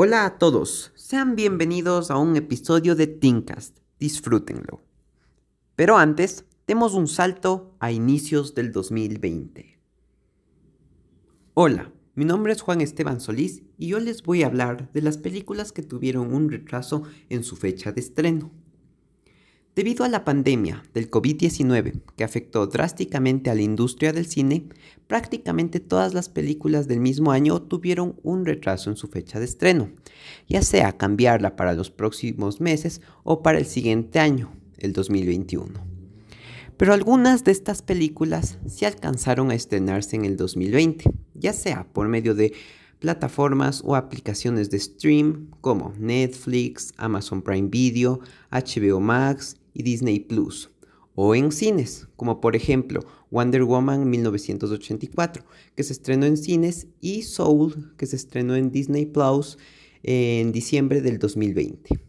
Hola a todos, sean bienvenidos a un episodio de Thinkcast, disfrútenlo. Pero antes, demos un salto a inicios del 2020. Hola, mi nombre es Juan Esteban Solís y yo les voy a hablar de las películas que tuvieron un retraso en su fecha de estreno. Debido a la pandemia del COVID-19 que afectó drásticamente a la industria del cine, prácticamente todas las películas del mismo año tuvieron un retraso en su fecha de estreno, ya sea cambiarla para los próximos meses o para el siguiente año, el 2021. Pero algunas de estas películas sí alcanzaron a estrenarse en el 2020, ya sea por medio de plataformas o aplicaciones de stream como Netflix, Amazon Prime Video, HBO Max y Disney Plus, o en cines, como por ejemplo Wonder Woman 1984, que se estrenó en cines, y Soul, que se estrenó en Disney Plus en diciembre del 2020.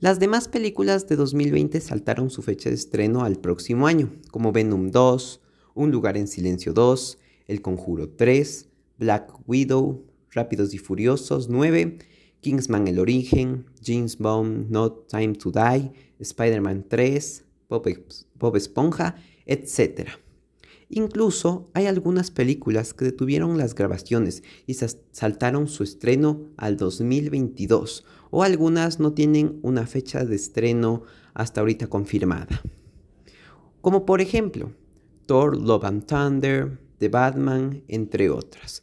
Las demás películas de 2020 saltaron su fecha de estreno al próximo año, como Venom 2, Un lugar en silencio 2, El Conjuro 3, Black Widow, Rápidos y Furiosos 9, Kingsman El Origen, James Bond No Time to Die, Spider-Man 3, Bob, Esponja, etc. Incluso hay algunas películas que detuvieron las grabaciones y saltaron su estreno al 2022, o algunas no tienen una fecha de estreno hasta ahorita confirmada. Como por ejemplo, Thor Love and Thunder, The Batman, entre otras.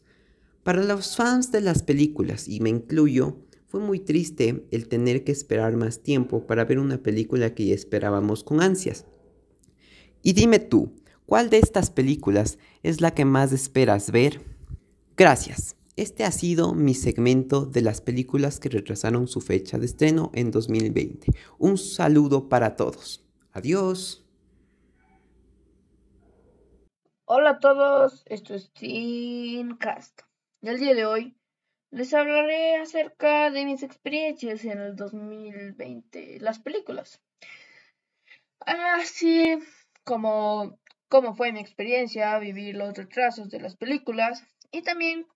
Para los fans de las películas, y me incluyo, fue muy triste el tener que esperar más tiempo para ver una película que esperábamos con ansias. Y dime tú, ¿cuál de estas películas es la que más esperas ver? Gracias. Este ha sido mi segmento de las películas que retrasaron su fecha de estreno en 2020. Un saludo para todos. Adiós. Hola a todos, esto es Cast. El día de hoy les hablaré acerca de mis experiencias en el 2020, las películas. Así como cómo fue mi experiencia vivir los retrasos de las películas y también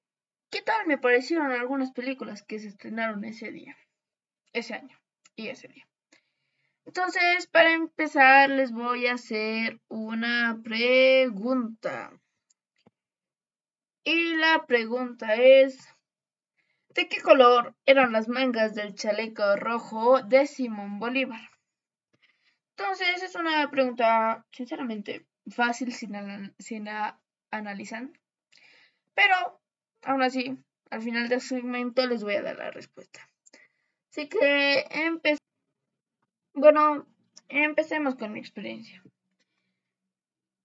qué tal me parecieron algunas películas que se estrenaron ese día, ese año y ese día. Entonces, para empezar, les voy a hacer una pregunta. Y la pregunta es, ¿de qué color eran las mangas del chaleco rojo de Simón Bolívar? Entonces es una pregunta sinceramente fácil sin, sin analizar, pero aún así, al final del segmento les voy a dar la respuesta. Así que empecemos. Bueno, empecemos con mi experiencia.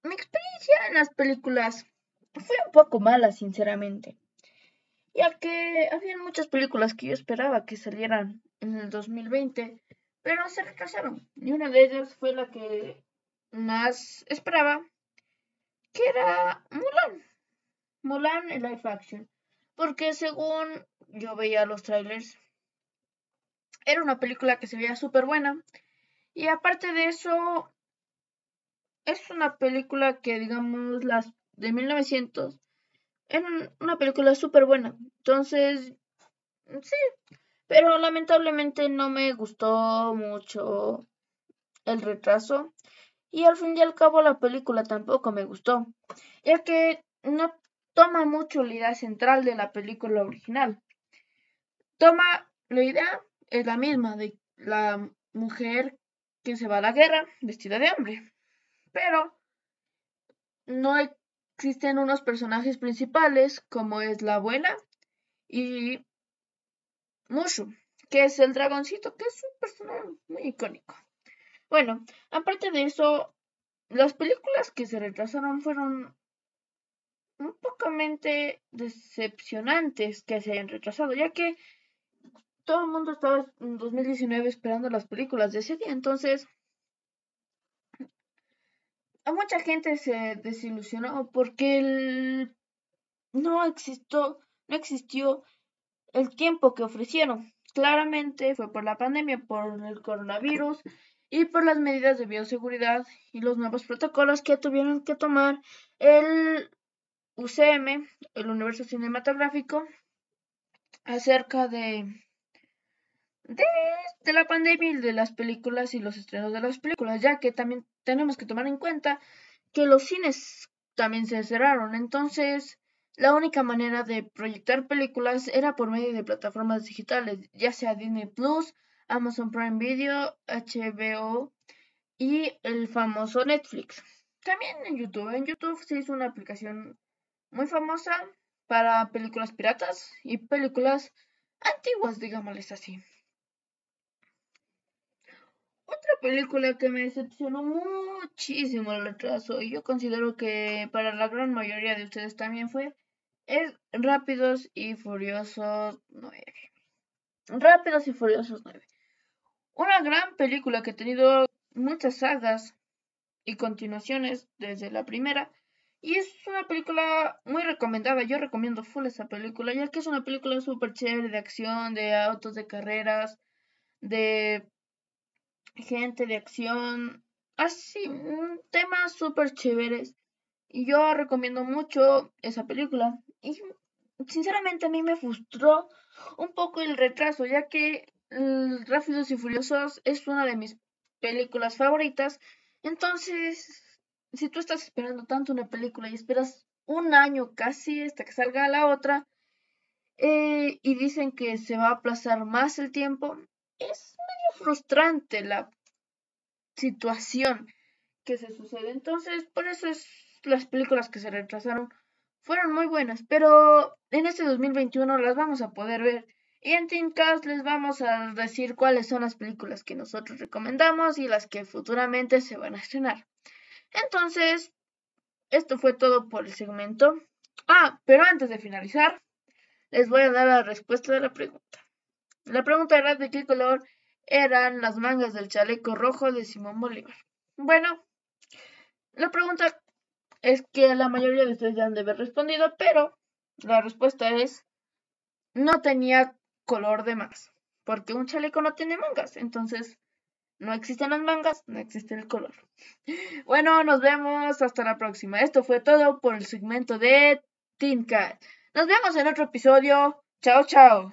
Mi experiencia en las películas fue un poco mala, sinceramente. Ya que había muchas películas que yo esperaba que salieran en el 2020, pero se retrasaron. Y una de ellas fue la que más esperaba, que era Mulan. Mulan en live action. Porque según yo veía los trailers, era una película que se veía súper buena. Y aparte de eso, es una película que, digamos, las de 1900. Era una película súper buena. Entonces, sí. Pero lamentablemente no me gustó mucho el retraso. Y al fin y al cabo la película tampoco me gustó. Ya que no toma mucho la idea central de la película original. Toma la idea, es la misma, de la mujer que se va a la guerra vestida de hombre. Pero no existen unos personajes principales como es la abuela y Mushu, que es el dragoncito, que es un personaje muy icónico. Bueno, aparte de eso, las películas que se retrasaron fueron un poco decepcionantes que se hayan retrasado, ya que todo el mundo estaba en 2019 esperando las películas de ese día, entonces mucha gente se desilusionó porque no existió, no existió el tiempo que ofrecieron. Claramente fue por la pandemia, por el coronavirus y por las medidas de bioseguridad y los nuevos protocolos que tuvieron que tomar el UCM, el universo cinematográfico, acerca de, de, la pandemia y de las películas y los estrenos de las películas, ya que también tenemos que tomar en cuenta que los cines también se cerraron. Entonces, la única manera de proyectar películas era por medio de plataformas digitales, ya sea Disney Plus, Amazon Prime Video, HBO y el famoso Netflix. También en YouTube. En YouTube se hizo una aplicación muy famosa para películas piratas y películas antiguas, digámosles así. Otra película que me decepcionó muchísimo el retraso, y yo considero que para la gran mayoría de ustedes también fue, es Rápidos y Furiosos 9. Rápidos y Furiosos 9. Una gran película que ha tenido muchas sagas y continuaciones desde la primera. Y es una película muy recomendada. Yo recomiendo full esa película, ya que es una película súper chévere de acción, de autos de carreras, de gente de acción. Así, un tema súper chévere. Y yo recomiendo mucho esa película. Y sinceramente a mí me frustró un poco el retraso, ya que Rápidos y Furiosos es una de mis películas favoritas. Entonces, si tú estás esperando tanto una película y esperas un año casi hasta que salga la otra, eh, y dicen que se va a aplazar más el tiempo, es frustrante la situación que se sucede. Entonces, por eso es las películas que se retrasaron fueron muy buenas, pero en este 2021 las vamos a poder ver. Y en Teamcast les vamos a decir cuáles son las películas que nosotros recomendamos y las que futuramente se van a estrenar. Entonces, esto fue todo por el segmento. Ah, pero antes de finalizar, les voy a dar la respuesta de la pregunta. La pregunta era de qué color eran las mangas del chaleco rojo de Simón Bolívar. Bueno, la pregunta es que la mayoría de ustedes ya han de haber respondido, pero la respuesta es no tenía color de más, porque un chaleco no tiene mangas, entonces no existen las mangas, no existe el color. Bueno, nos vemos hasta la próxima. Esto fue todo por el segmento de Cat. Nos vemos en otro episodio. Chao, chao.